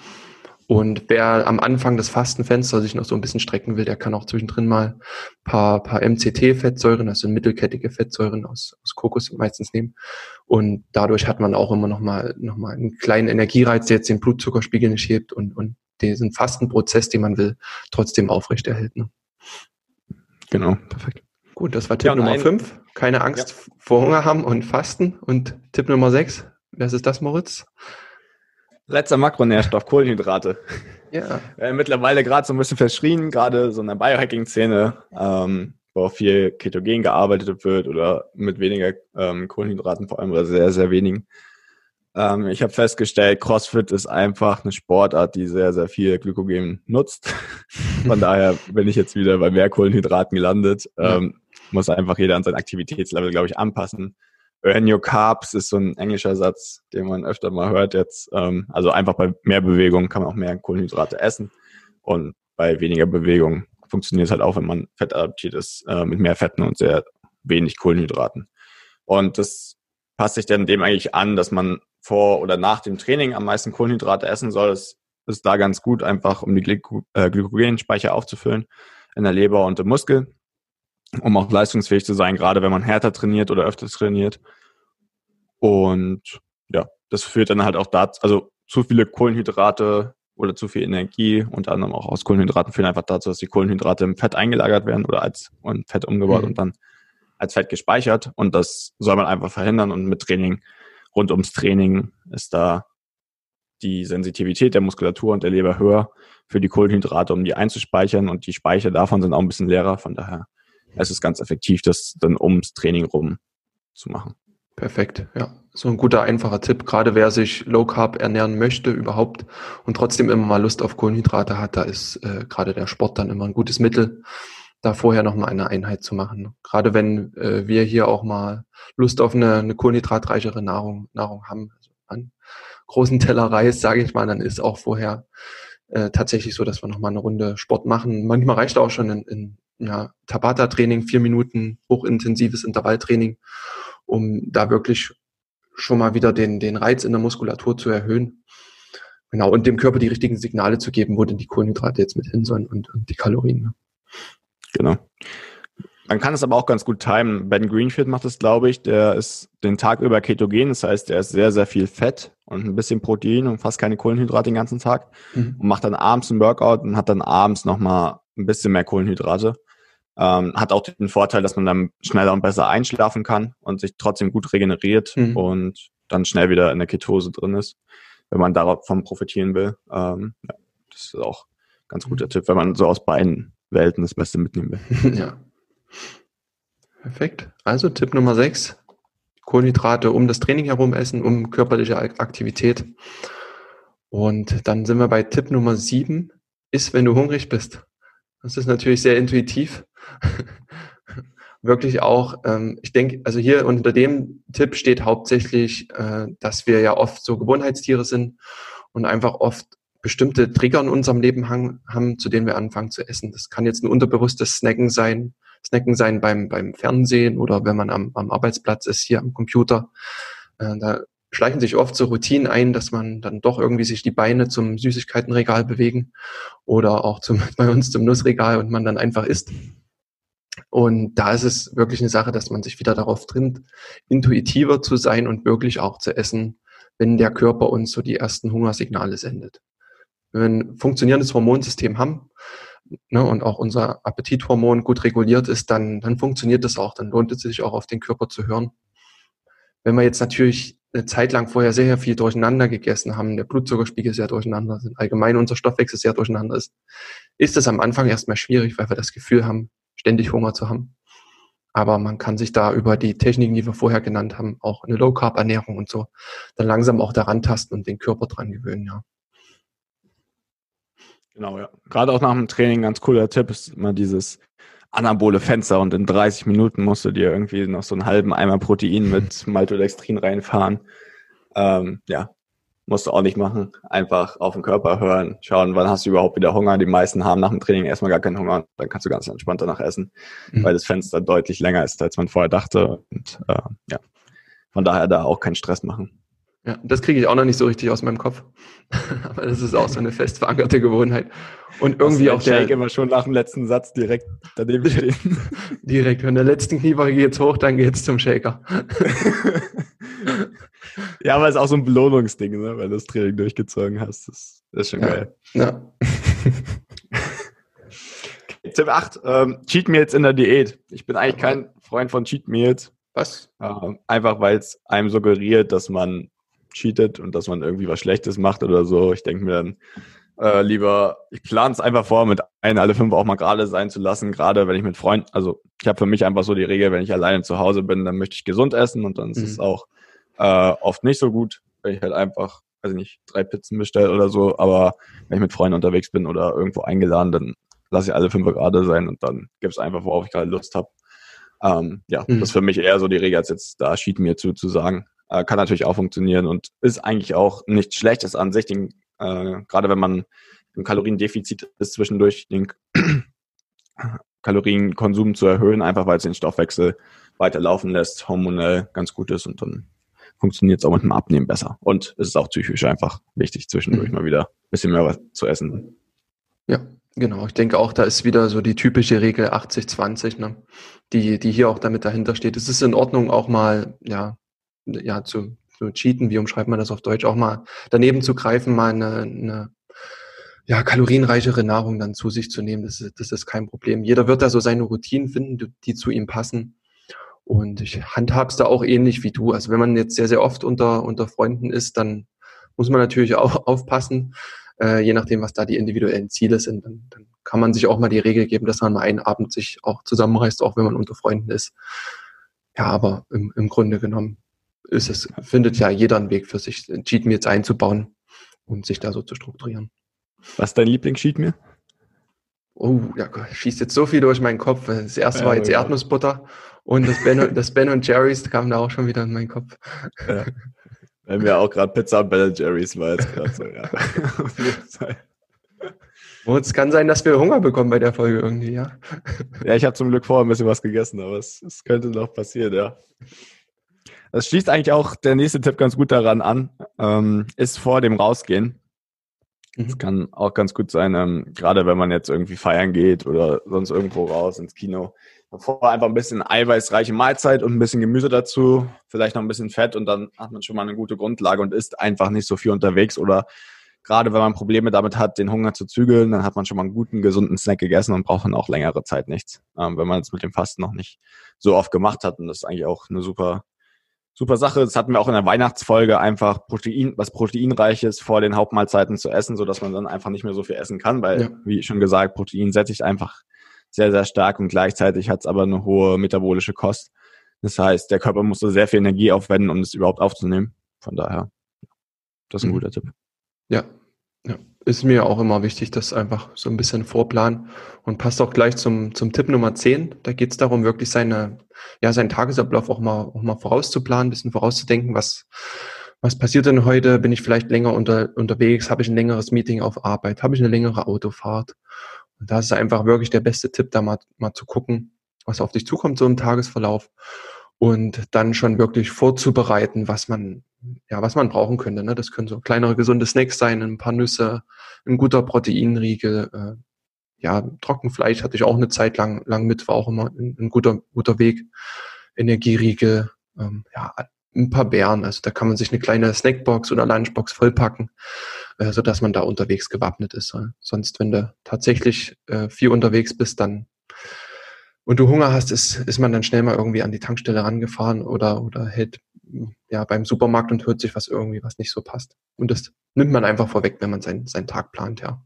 und wer am Anfang des Fastenfenster sich noch so ein bisschen strecken will, der kann auch zwischendrin mal paar, paar MCT-Fettsäuren, also mittelkettige Fettsäuren aus, aus Kokos meistens nehmen. Und dadurch hat man auch immer noch mal, noch mal einen kleinen Energiereiz, der jetzt den Blutzuckerspiegel nicht hebt und, und diesen Fastenprozess, den man will, trotzdem aufrechterhält. Ne? Genau, perfekt. Gut, das war Tipp ja, Nummer 5. Keine Angst ja. vor Hunger haben und Fasten. Und Tipp Nummer 6, wer ist das, Moritz? Letzter Makronährstoff, Kohlenhydrate. Ja. *laughs* Äh, mittlerweile gerade so ein bisschen verschrien, gerade so in der Biohacking-Szene, ähm, wo auch viel ketogen gearbeitet wird oder mit weniger ähm, Kohlenhydraten vor allem oder sehr, sehr wenigen. Ähm, ich habe festgestellt, CrossFit ist einfach eine Sportart, die sehr, sehr viel Glykogen nutzt. *laughs* Von daher bin ich jetzt wieder bei mehr Kohlenhydraten gelandet. Ähm, muss einfach jeder an sein Aktivitätslevel, glaube ich, anpassen. Earn your carbs ist so ein englischer Satz, den man öfter mal hört jetzt. Ähm, also einfach bei mehr Bewegung kann man auch mehr Kohlenhydrate essen. Und bei weniger Bewegung funktioniert es halt auch, wenn man fettadaptiert ist, äh, mit mehr Fetten und sehr wenig Kohlenhydraten. Und das passt sich dann dem eigentlich an, dass man vor oder nach dem Training am meisten Kohlenhydrate essen soll. Das ist da ganz gut, einfach um die Glyko äh, Glykogenspeicher aufzufüllen in der Leber und im Muskel um auch leistungsfähig zu sein, gerade wenn man härter trainiert oder öfter trainiert. Und ja, das führt dann halt auch dazu, also zu viele Kohlenhydrate oder zu viel Energie, unter anderem auch aus Kohlenhydraten, führen einfach dazu, dass die Kohlenhydrate im Fett eingelagert werden oder als und Fett umgebaut mhm. und dann als Fett gespeichert. Und das soll man einfach verhindern. Und mit Training, rund ums Training ist da die Sensitivität der Muskulatur und der Leber höher für die Kohlenhydrate, um die einzuspeichern. Und die Speicher davon sind auch ein bisschen leerer. Von daher es ist ganz effektiv, das dann ums Training rum zu machen. Perfekt, ja. So ein guter, einfacher Tipp. Gerade wer sich Low Carb ernähren möchte überhaupt und trotzdem immer mal Lust auf Kohlenhydrate hat, da ist äh, gerade der Sport dann immer ein gutes Mittel, da vorher nochmal eine Einheit zu machen. Gerade wenn äh, wir hier auch mal Lust auf eine, eine kohlenhydratreichere Nahrung, Nahrung haben, also an großen Teller Reis, sage ich mal, dann ist auch vorher äh, tatsächlich so, dass wir nochmal eine Runde Sport machen. Manchmal reicht auch schon in, in ja, Tabata-Training, vier Minuten hochintensives Intervalltraining, um da wirklich schon mal wieder den, den Reiz in der Muskulatur zu erhöhen. Genau, und dem Körper die richtigen Signale zu geben, wo denn die Kohlenhydrate jetzt mit hin sollen und, und die Kalorien. Ne? Genau. Man kann es aber auch ganz gut timen. Ben Greenfield macht es, glaube ich. Der ist den Tag über ketogen. Das heißt, er ist sehr, sehr viel Fett und ein bisschen Protein und fast keine Kohlenhydrate den ganzen Tag. Mhm. Und macht dann abends ein Workout und hat dann abends nochmal ein bisschen mehr Kohlenhydrate. Ähm, hat auch den Vorteil, dass man dann schneller und besser einschlafen kann und sich trotzdem gut regeneriert mhm. und dann schnell wieder in der Ketose drin ist, wenn man davon profitieren will. Ähm, ja, das ist auch ein ganz guter mhm. Tipp, wenn man so aus beiden Welten das Beste mitnehmen will. *laughs* ja. Perfekt. Also Tipp Nummer 6. Kohlenhydrate um das Training herum essen, um körperliche Aktivität. Und dann sind wir bei Tipp Nummer 7. Iss, wenn du hungrig bist. Das ist natürlich sehr intuitiv. *laughs* Wirklich auch, ähm, ich denke, also hier unter dem Tipp steht hauptsächlich, äh, dass wir ja oft so Gewohnheitstiere sind und einfach oft bestimmte Trigger in unserem Leben haben, zu denen wir anfangen zu essen. Das kann jetzt ein unterbewusstes Snacken sein, Snacken sein beim, beim Fernsehen oder wenn man am, am Arbeitsplatz ist, hier am Computer. Äh, da schleichen sich oft so Routinen ein, dass man dann doch irgendwie sich die Beine zum Süßigkeitenregal bewegen oder auch zum, *laughs* bei uns zum Nussregal und man dann einfach isst. Und da ist es wirklich eine Sache, dass man sich wieder darauf trimmt, intuitiver zu sein und wirklich auch zu essen, wenn der Körper uns so die ersten Hungersignale sendet. Wenn wir ein funktionierendes Hormonsystem haben, ne, und auch unser Appetithormon gut reguliert ist, dann, dann funktioniert das auch. Dann lohnt es sich auch auf den Körper zu hören. Wenn wir jetzt natürlich eine Zeit lang vorher sehr, viel durcheinander gegessen haben, der Blutzuckerspiegel sehr durcheinander sind, allgemein unser Stoffwechsel sehr durcheinander ist, ist es am Anfang erstmal schwierig, weil wir das Gefühl haben, ständig Hunger zu haben. Aber man kann sich da über die Techniken, die wir vorher genannt haben, auch eine Low-Carb-Ernährung und so, dann langsam auch daran tasten und den Körper dran gewöhnen, ja. Genau, ja. Gerade auch nach dem Training ganz cooler Tipp ist immer dieses anabole Fenster und in 30 Minuten musst du dir irgendwie noch so einen halben Eimer Protein mit *laughs* Maltodextrin reinfahren. Ähm, ja, musst du auch nicht machen. Einfach auf den Körper hören, schauen, wann hast du überhaupt wieder Hunger. Die meisten haben nach dem Training erstmal gar keinen Hunger. Dann kannst du ganz entspannt danach essen, mhm. weil das Fenster deutlich länger ist, als man vorher dachte. Und äh, ja, von daher da auch keinen Stress machen. Ja, das kriege ich auch noch nicht so richtig aus meinem Kopf. *laughs* Aber das ist auch so eine fest verankerte Gewohnheit. Und irgendwie auch der. Shake immer schon nach dem letzten Satz direkt daneben stehen. *laughs* direkt. Wenn der letzten Kniebeuge geht's hoch, dann geht's zum Shaker. *laughs* ja, aber es ist auch so ein Belohnungsding, ne? weil du das Training durchgezogen hast. Das, das ist schon ja. geil. Ja. Tipp 8. Ähm, Cheat Meals in der Diät. Ich bin eigentlich kein Freund von Cheat Meals. Was? Ähm, einfach weil es einem suggeriert, dass man cheatet und dass man irgendwie was Schlechtes macht oder so. Ich denke mir dann äh, lieber, ich plane es einfach vor, mit ein, alle fünf auch mal gerade sein zu lassen, gerade wenn ich mit Freunden, also ich habe für mich einfach so die Regel, wenn ich alleine zu Hause bin, dann möchte ich gesund essen und dann mhm. ist es auch äh, oft nicht so gut, wenn ich halt einfach, weiß ich nicht, drei Pizzen bestelle oder so, aber wenn ich mit Freunden unterwegs bin oder irgendwo eingeladen, dann lasse ich alle fünf gerade sein und dann gibt es einfach, worauf ich gerade Lust habe. Ähm, ja, mhm. das ist für mich eher so die Regel, als jetzt da Sheet mir zu, zu sagen. Äh, kann natürlich auch funktionieren und ist eigentlich auch nichts Schlechtes an sich, den, äh, gerade wenn man im Kaloriendefizit ist, zwischendurch den *clears throat* Kalorienkonsum zu erhöhen, einfach weil es den Stoffwechsel weiterlaufen lässt, hormonell ganz gut ist und dann funktioniert es auch mit dem Abnehmen besser. Und es ist auch psychisch einfach wichtig, zwischendurch mhm. mal wieder ein bisschen mehr was zu essen. Ja, genau. Ich denke auch, da ist wieder so die typische Regel 80-20, ne? die, die hier auch damit dahinter steht. Es ist in Ordnung, auch mal ja, ja, zu, zu cheaten, wie umschreibt man das auf Deutsch, auch mal daneben zu greifen, mal eine, eine ja, kalorienreichere Nahrung dann zu sich zu nehmen, das ist, das ist kein Problem. Jeder wird da so seine Routinen finden, die zu ihm passen. Und ich handhab's da auch ähnlich wie du. Also wenn man jetzt sehr, sehr oft unter, unter Freunden ist, dann muss man natürlich auch *laughs* aufpassen, äh, je nachdem, was da die individuellen Ziele sind. Dann, dann kann man sich auch mal die Regel geben, dass man mal einen Abend sich auch zusammenreißt, auch wenn man unter Freunden ist. Ja, aber im, im Grunde genommen ist es, findet ja jeder einen Weg für sich, Cheat Meals einzubauen und sich da so zu strukturieren. Was ist dein Lieblings-Cheat Meal? Oh, ja, schießt jetzt so viel durch meinen Kopf. Das erste ja, war jetzt ja. Erdnussbutter und das Ben, das ben und Jerry's kam da auch schon wieder in meinen Kopf. Ja. Wenn wir auch gerade Pizza und Ben Jerry's war jetzt gerade so, ja. *laughs* Auf jeden Fall. Oh, es kann sein, dass wir Hunger bekommen bei der Folge irgendwie, ja. Ja, ich habe zum Glück vorher ein bisschen was gegessen, aber es, es könnte noch passieren, ja. Das schließt eigentlich auch der nächste Tipp ganz gut daran an, ähm, ist vor dem Rausgehen. Es mhm. kann auch ganz gut sein, ähm, gerade wenn man jetzt irgendwie feiern geht oder sonst irgendwo raus ins Kino. Davor einfach ein bisschen eiweißreiche Mahlzeit und ein bisschen Gemüse dazu, vielleicht noch ein bisschen Fett und dann hat man schon mal eine gute Grundlage und isst einfach nicht so viel unterwegs oder gerade wenn man Probleme damit hat, den Hunger zu zügeln, dann hat man schon mal einen guten, gesunden Snack gegessen und braucht dann auch längere Zeit nichts, ähm, wenn man es mit dem Fasten noch nicht so oft gemacht hat. Und das ist eigentlich auch eine super, super Sache. Das hatten wir auch in der Weihnachtsfolge, einfach Protein, was proteinreiches vor den Hauptmahlzeiten zu essen, so dass man dann einfach nicht mehr so viel essen kann, weil, ja. wie schon gesagt, Protein sättigt einfach sehr, sehr stark und gleichzeitig hat es aber eine hohe metabolische Kost. Das heißt, der Körper muss so sehr viel Energie aufwenden, um es überhaupt aufzunehmen. Von daher, das ist ein mhm. guter Tipp. Ja. Ist mir auch immer wichtig, das einfach so ein bisschen vorplanen und passt auch gleich zum, zum Tipp Nummer 10. Da geht es darum, wirklich seine, ja, seinen Tagesablauf auch mal, auch mal vorauszuplanen, ein bisschen vorauszudenken, was, was passiert denn heute? Bin ich vielleicht länger unter, unterwegs? Habe ich ein längeres Meeting auf Arbeit? Habe ich eine längere Autofahrt? Und da ist einfach wirklich der beste Tipp, da mal, mal zu gucken, was auf dich zukommt, so im Tagesverlauf und dann schon wirklich vorzubereiten, was man, ja, was man brauchen könnte. Ne? Das können so kleinere gesunde Snacks sein, ein paar Nüsse, ein guter Proteinriegel, äh, ja, Trockenfleisch hatte ich auch eine Zeit lang, lang mit, war auch immer ein, ein guter, guter Weg. Energieriegel, ähm, ja, ein paar Beeren. Also da kann man sich eine kleine Snackbox oder Lunchbox vollpacken, äh, so dass man da unterwegs gewappnet ist. Sonst, wenn du tatsächlich äh, viel unterwegs bist, dann und du Hunger hast, ist, ist man dann schnell mal irgendwie an die Tankstelle rangefahren oder, oder hält ja beim Supermarkt und hört sich was irgendwie, was nicht so passt. Und das nimmt man einfach vorweg, wenn man seinen, seinen Tag plant, ja.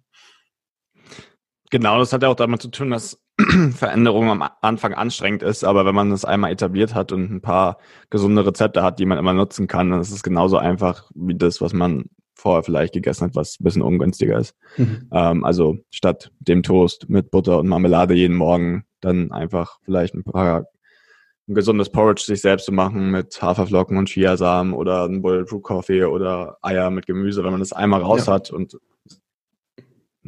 Genau, das hat ja auch damit zu tun, dass *clears throat* Veränderung am Anfang anstrengend ist, aber wenn man das einmal etabliert hat und ein paar gesunde Rezepte hat, die man immer nutzen kann, dann ist es genauso einfach wie das, was man vorher vielleicht gegessen hat, was ein bisschen ungünstiger ist. Mhm. Ähm, also statt dem Toast mit Butter und Marmelade jeden Morgen dann einfach vielleicht ein paar ein gesundes Porridge sich selbst zu machen mit Haferflocken und Chiasamen oder ein Bulletproof Coffee oder Eier mit Gemüse, wenn man das einmal raus ja. hat und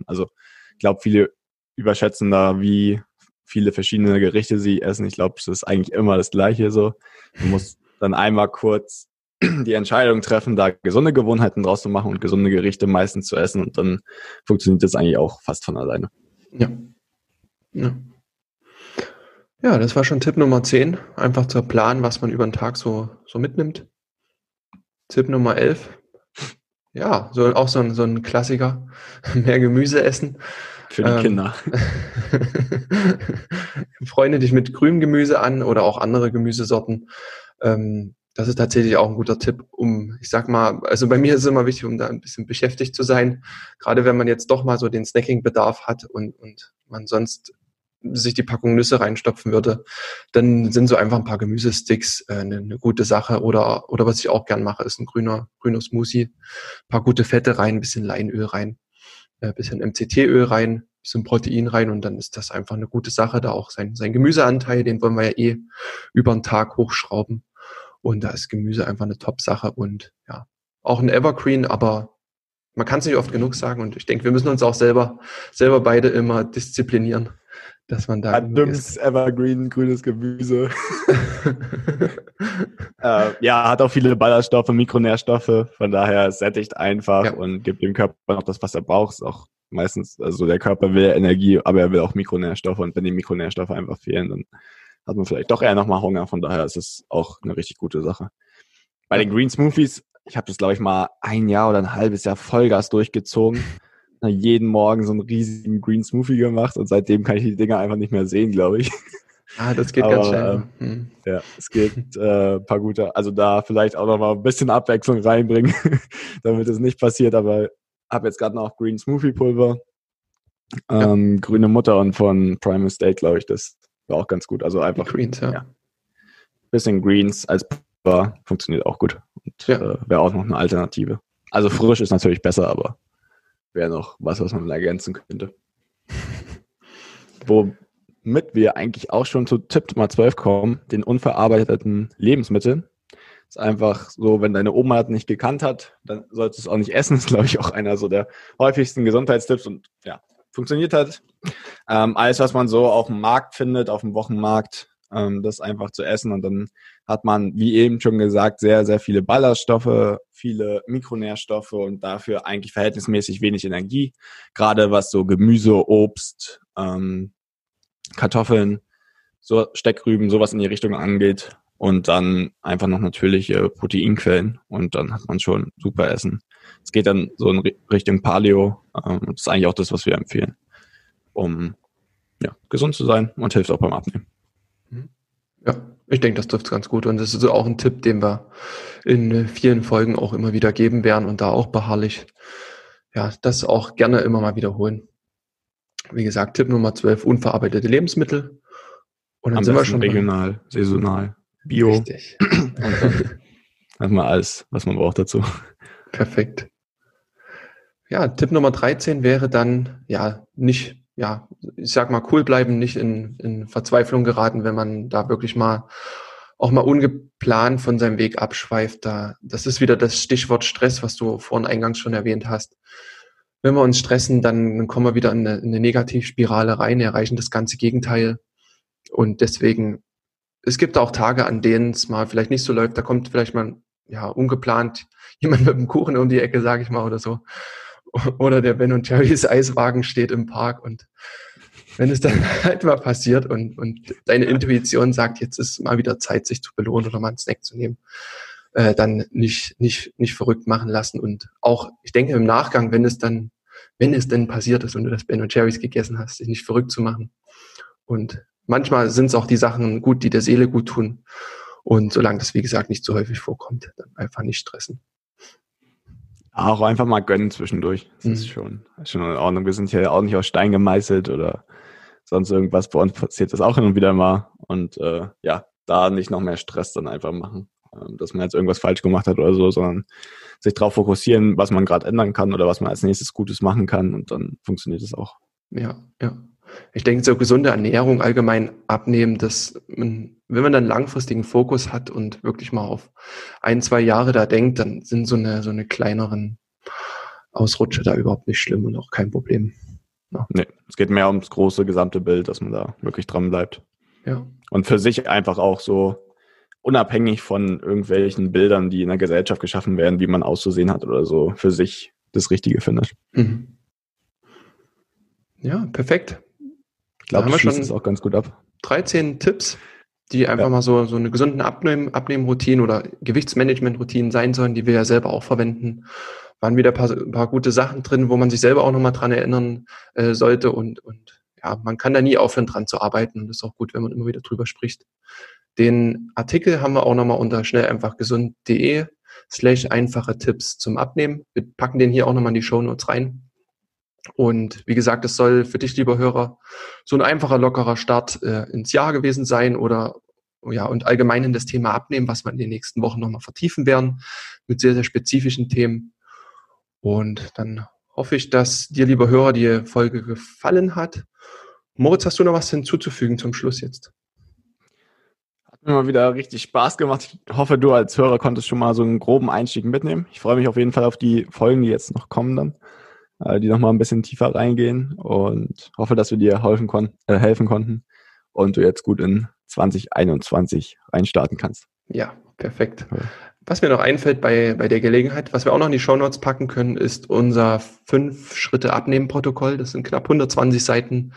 also ich glaube, viele überschätzen da, wie viele verschiedene Gerichte sie essen. Ich glaube, es ist eigentlich immer das Gleiche so. Man muss dann einmal kurz die Entscheidung treffen, da gesunde Gewohnheiten draus zu machen und gesunde Gerichte meistens zu essen und dann funktioniert das eigentlich auch fast von alleine. Ja. ja. Ja, das war schon Tipp Nummer 10. Einfach zu planen, was man über den Tag so, so mitnimmt. Tipp Nummer 11. Ja, so, auch so ein, so ein Klassiker. *laughs* Mehr Gemüse essen. Für die ähm, Kinder. *laughs* Freunde dich mit grünem Gemüse an oder auch andere Gemüsesorten. Ähm, das ist tatsächlich auch ein guter Tipp, um, ich sag mal, also bei mir ist es immer wichtig, um da ein bisschen beschäftigt zu sein. Gerade wenn man jetzt doch mal so den Snacking-Bedarf hat und, und man sonst sich die Packung Nüsse reinstopfen würde, dann sind so einfach ein paar Gemüsesticks äh, eine, eine gute Sache. Oder, oder was ich auch gern mache, ist ein grüner, grüner Smoothie. Ein paar gute Fette rein, ein bisschen Leinöl rein, ein äh, bisschen MCT-Öl rein, ein bisschen Protein rein und dann ist das einfach eine gute Sache. Da auch sein, sein Gemüseanteil, den wollen wir ja eh über den Tag hochschrauben. Und da ist Gemüse einfach eine Top-Sache und ja, auch ein Evergreen, aber man kann es nicht oft genug sagen und ich denke, wir müssen uns auch selber, selber beide immer disziplinieren dass man da. Dümmes Evergreen, grünes Gemüse. *laughs* äh, ja, hat auch viele Ballaststoffe, Mikronährstoffe, von daher sättigt einfach ja. und gibt dem Körper noch das, was er braucht. Ist auch meistens, also der Körper will Energie, aber er will auch Mikronährstoffe und wenn die Mikronährstoffe einfach fehlen, dann hat man vielleicht doch eher nochmal Hunger. Von daher ist es auch eine richtig gute Sache. Bei den Green Smoothies, ich habe das, glaube ich, mal ein Jahr oder ein halbes Jahr Vollgas durchgezogen jeden Morgen so einen riesigen Green Smoothie gemacht und seitdem kann ich die Dinger einfach nicht mehr sehen, glaube ich. Ah, das geht Aber, ganz schnell. Ähm, hm. Ja, es geht äh, paar gute, also da vielleicht auch noch mal ein bisschen Abwechslung reinbringen, *laughs* damit es nicht passiert. Aber habe jetzt gerade noch Green Smoothie Pulver, ähm, ja. grüne Mutter und von Prime Estate, glaube ich, das war auch ganz gut. Also einfach Greens, ja. ja. Bisschen Greens als Pulver funktioniert auch gut und ja. äh, wäre auch noch eine Alternative. Also frisch ist natürlich besser, aber wäre noch was, was man ergänzen könnte. Womit wir eigentlich auch schon zu Tipp Nummer 12 kommen, den unverarbeiteten Lebensmitteln. Ist einfach so, wenn deine Oma das nicht gekannt hat, dann solltest du es auch nicht essen. Ist, glaube ich, auch einer so der häufigsten Gesundheitstipps und ja, funktioniert hat. Ähm, alles, was man so auf dem Markt findet, auf dem Wochenmarkt, ähm, das einfach zu essen. Und dann hat man, wie eben schon gesagt, sehr, sehr viele Ballaststoffe, viele Mikronährstoffe und dafür eigentlich verhältnismäßig wenig Energie. Gerade was so Gemüse, Obst, ähm, Kartoffeln, so Steckrüben, sowas in die Richtung angeht. Und dann einfach noch natürliche Proteinquellen und dann hat man schon super Essen. Es geht dann so in Richtung Paleo. Ähm, das ist eigentlich auch das, was wir empfehlen, um ja, gesund zu sein und hilft auch beim Abnehmen. Ja, ich denke, das trifft ganz gut. Und das ist auch ein Tipp, den wir in vielen Folgen auch immer wieder geben werden und da auch beharrlich, ja, das auch gerne immer mal wiederholen. Wie gesagt, Tipp Nummer 12, unverarbeitete Lebensmittel. Und dann Am sind wir schon regional, saisonal, bio. Richtig. und *laughs* dann hat man alles, was man braucht dazu. Perfekt. Ja, Tipp Nummer 13 wäre dann, ja, nicht ja, ich sag mal, cool bleiben, nicht in, in Verzweiflung geraten, wenn man da wirklich mal auch mal ungeplant von seinem Weg abschweift. Da, das ist wieder das Stichwort Stress, was du vorhin eingangs schon erwähnt hast. Wenn wir uns stressen, dann kommen wir wieder in eine, in eine Negativspirale rein, erreichen das ganze Gegenteil. Und deswegen, es gibt auch Tage, an denen es mal vielleicht nicht so läuft. Da kommt vielleicht mal, ja, ungeplant jemand mit dem Kuchen um die Ecke, sage ich mal, oder so. Oder der Ben und Jerry's Eiswagen steht im Park und wenn es dann *laughs* halt mal passiert und, und deine Intuition sagt, jetzt ist mal wieder Zeit, sich zu belohnen oder mal einen Snack zu nehmen, äh, dann nicht, nicht, nicht verrückt machen lassen. Und auch, ich denke im Nachgang, wenn es dann, wenn es denn passiert ist und du das Ben und Jerry's gegessen hast, dich nicht verrückt zu machen. Und manchmal sind es auch die Sachen gut, die der Seele gut tun. Und solange das, wie gesagt, nicht so häufig vorkommt, dann einfach nicht stressen. Auch einfach mal gönnen zwischendurch. Das mhm. ist schon, schon in Ordnung. Wir sind hier auch nicht aus Stein gemeißelt oder sonst irgendwas. Bei uns passiert das auch hin und wieder mal. Und äh, ja, da nicht noch mehr Stress dann einfach machen, ähm, dass man jetzt irgendwas falsch gemacht hat oder so, sondern sich darauf fokussieren, was man gerade ändern kann oder was man als nächstes Gutes machen kann und dann funktioniert es auch. Ja, ja. Ich denke, so gesunde Ernährung allgemein abnehmen, dass man, wenn man dann langfristigen Fokus hat und wirklich mal auf ein, zwei Jahre da denkt, dann sind so eine, so eine kleineren Ausrutsche da überhaupt nicht schlimm und auch kein Problem. Ja. Nee, es geht mehr ums große gesamte Bild, dass man da wirklich dran bleibt. Ja. Und für sich einfach auch so unabhängig von irgendwelchen Bildern, die in der Gesellschaft geschaffen werden, wie man auszusehen hat oder so, für sich das Richtige findet. Mhm. Ja, perfekt. Ich glaube, wir schon auch ganz gut ab. 13 Tipps, die einfach ja. mal so, so eine gesunden Abnehmen, Abnehmroutine oder Gewichtsmanagement-Routinen sein sollen, die wir ja selber auch verwenden. Waren wieder ein paar, ein paar gute Sachen drin, wo man sich selber auch nochmal dran erinnern äh, sollte und, und ja, man kann da nie aufhören, dran zu arbeiten. Und das ist auch gut, wenn man immer wieder drüber spricht. Den Artikel haben wir auch nochmal unter schnell einfach gesund.de slash einfache Tipps zum Abnehmen. Wir packen den hier auch nochmal in die Show Notes rein. Und wie gesagt, es soll für dich, lieber Hörer, so ein einfacher, lockerer Start äh, ins Jahr gewesen sein oder ja, und allgemein in das Thema abnehmen, was wir in den nächsten Wochen nochmal vertiefen werden, mit sehr, sehr spezifischen Themen. Und dann hoffe ich, dass dir, lieber Hörer, die Folge gefallen hat. Moritz, hast du noch was hinzuzufügen zum Schluss jetzt? Hat mir mal wieder richtig Spaß gemacht. Ich hoffe, du als Hörer konntest schon mal so einen groben Einstieg mitnehmen. Ich freue mich auf jeden Fall auf die Folgen, die jetzt noch kommen dann. Äh, die nochmal ein bisschen tiefer reingehen und hoffe, dass wir dir helfen, kon äh, helfen konnten und du jetzt gut in 2021 reinstarten kannst. Ja, perfekt. Was mir noch einfällt bei, bei der Gelegenheit, was wir auch noch in die Shownotes packen können, ist unser Fünf-Schritte-Abnehmen-Protokoll. Das sind knapp 120 Seiten.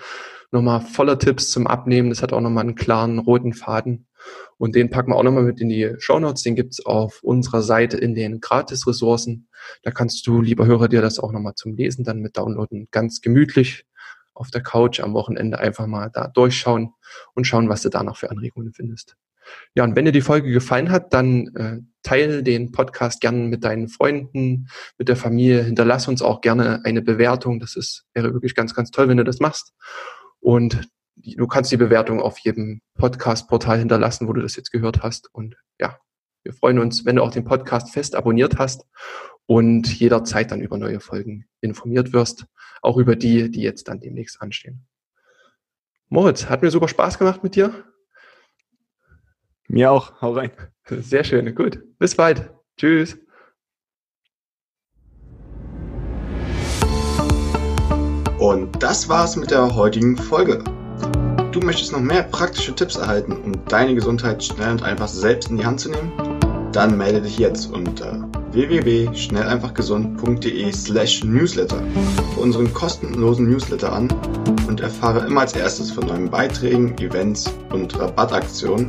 Nochmal voller Tipps zum Abnehmen. Das hat auch nochmal einen klaren roten Faden. Und den packen wir auch nochmal mit in die Show Notes. Den gibt's auf unserer Seite in den Gratis-Ressourcen. Da kannst du, lieber Hörer, dir das auch nochmal zum Lesen dann mit downloaden. Ganz gemütlich auf der Couch am Wochenende einfach mal da durchschauen und schauen, was du da noch für Anregungen findest. Ja, und wenn dir die Folge gefallen hat, dann äh, teile den Podcast gerne mit deinen Freunden, mit der Familie. Hinterlass uns auch gerne eine Bewertung. Das ist, wäre wirklich ganz, ganz toll, wenn du das machst. Und du kannst die Bewertung auf jedem Podcast-Portal hinterlassen, wo du das jetzt gehört hast. Und ja, wir freuen uns, wenn du auch den Podcast fest abonniert hast und jederzeit dann über neue Folgen informiert wirst, auch über die, die jetzt dann demnächst anstehen. Moritz, hat mir super Spaß gemacht mit dir. Mir auch. Hau rein. Sehr schön. Gut. Bis bald. Tschüss. Und das war's mit der heutigen Folge. Du möchtest noch mehr praktische Tipps erhalten, um deine Gesundheit schnell und einfach selbst in die Hand zu nehmen? Dann melde dich jetzt unter www.schnelleinfachgesund.de slash newsletter für unseren kostenlosen Newsletter an und erfahre immer als erstes von neuen Beiträgen, Events und Rabattaktionen.